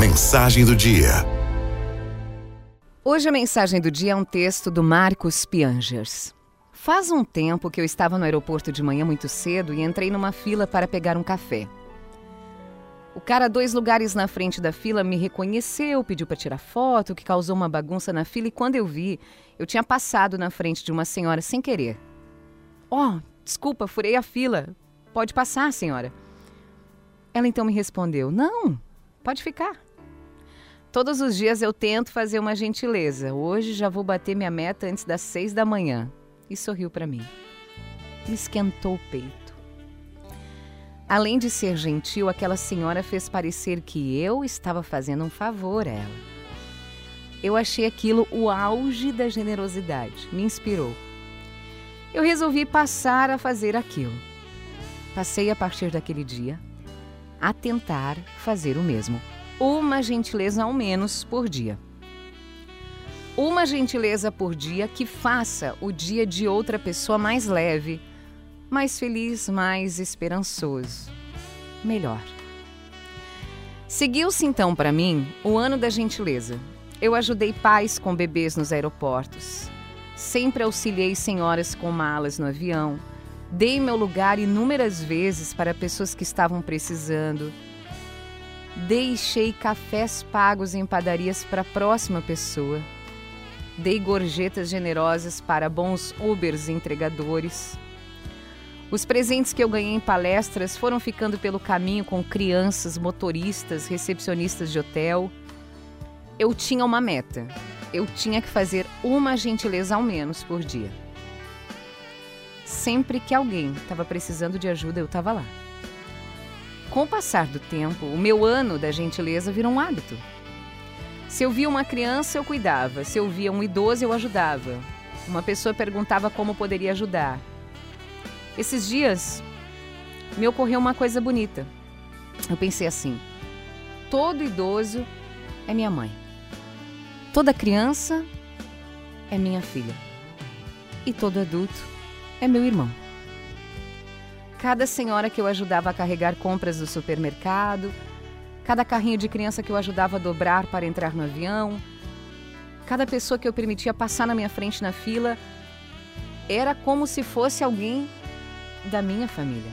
Mensagem do dia. Hoje a mensagem do dia é um texto do Marcos Piangers. Faz um tempo que eu estava no aeroporto de manhã muito cedo e entrei numa fila para pegar um café. O cara dois lugares na frente da fila me reconheceu, pediu para tirar foto, que causou uma bagunça na fila e quando eu vi, eu tinha passado na frente de uma senhora sem querer. Oh, desculpa, furei a fila. Pode passar, senhora. Ela então me respondeu: Não, pode ficar. Todos os dias eu tento fazer uma gentileza. Hoje já vou bater minha meta antes das seis da manhã. E sorriu para mim. Me esquentou o peito. Além de ser gentil, aquela senhora fez parecer que eu estava fazendo um favor a ela. Eu achei aquilo o auge da generosidade. Me inspirou. Eu resolvi passar a fazer aquilo. Passei a partir daquele dia a tentar fazer o mesmo. Uma gentileza ao menos por dia. Uma gentileza por dia que faça o dia de outra pessoa mais leve, mais feliz, mais esperançoso. Melhor. Seguiu-se então para mim o ano da gentileza. Eu ajudei pais com bebês nos aeroportos. Sempre auxiliei senhoras com malas no avião Dei meu lugar inúmeras vezes para pessoas que estavam precisando. Deixei cafés pagos em padarias para a próxima pessoa. Dei gorjetas generosas para bons Ubers entregadores. Os presentes que eu ganhei em palestras foram ficando pelo caminho com crianças, motoristas, recepcionistas de hotel. Eu tinha uma meta. Eu tinha que fazer uma gentileza ao menos por dia. Sempre que alguém estava precisando de ajuda, eu estava lá. Com o passar do tempo, o meu ano da gentileza virou um hábito. Se eu via uma criança, eu cuidava. Se eu via um idoso, eu ajudava. Uma pessoa perguntava como poderia ajudar. Esses dias, me ocorreu uma coisa bonita. Eu pensei assim: todo idoso é minha mãe. Toda criança é minha filha. E todo adulto é meu irmão. Cada senhora que eu ajudava a carregar compras do supermercado, cada carrinho de criança que eu ajudava a dobrar para entrar no avião, cada pessoa que eu permitia passar na minha frente na fila, era como se fosse alguém da minha família.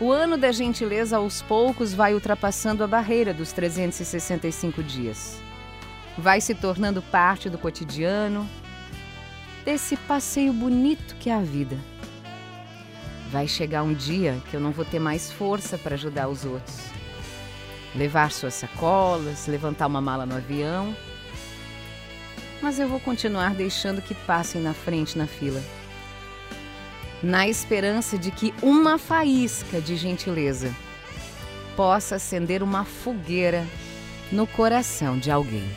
O ano da gentileza aos poucos vai ultrapassando a barreira dos 365 dias. Vai se tornando parte do cotidiano, desse passeio bonito que é a vida. Vai chegar um dia que eu não vou ter mais força para ajudar os outros. Levar suas sacolas, levantar uma mala no avião. Mas eu vou continuar deixando que passem na frente na fila. Na esperança de que uma faísca de gentileza possa acender uma fogueira no coração de alguém.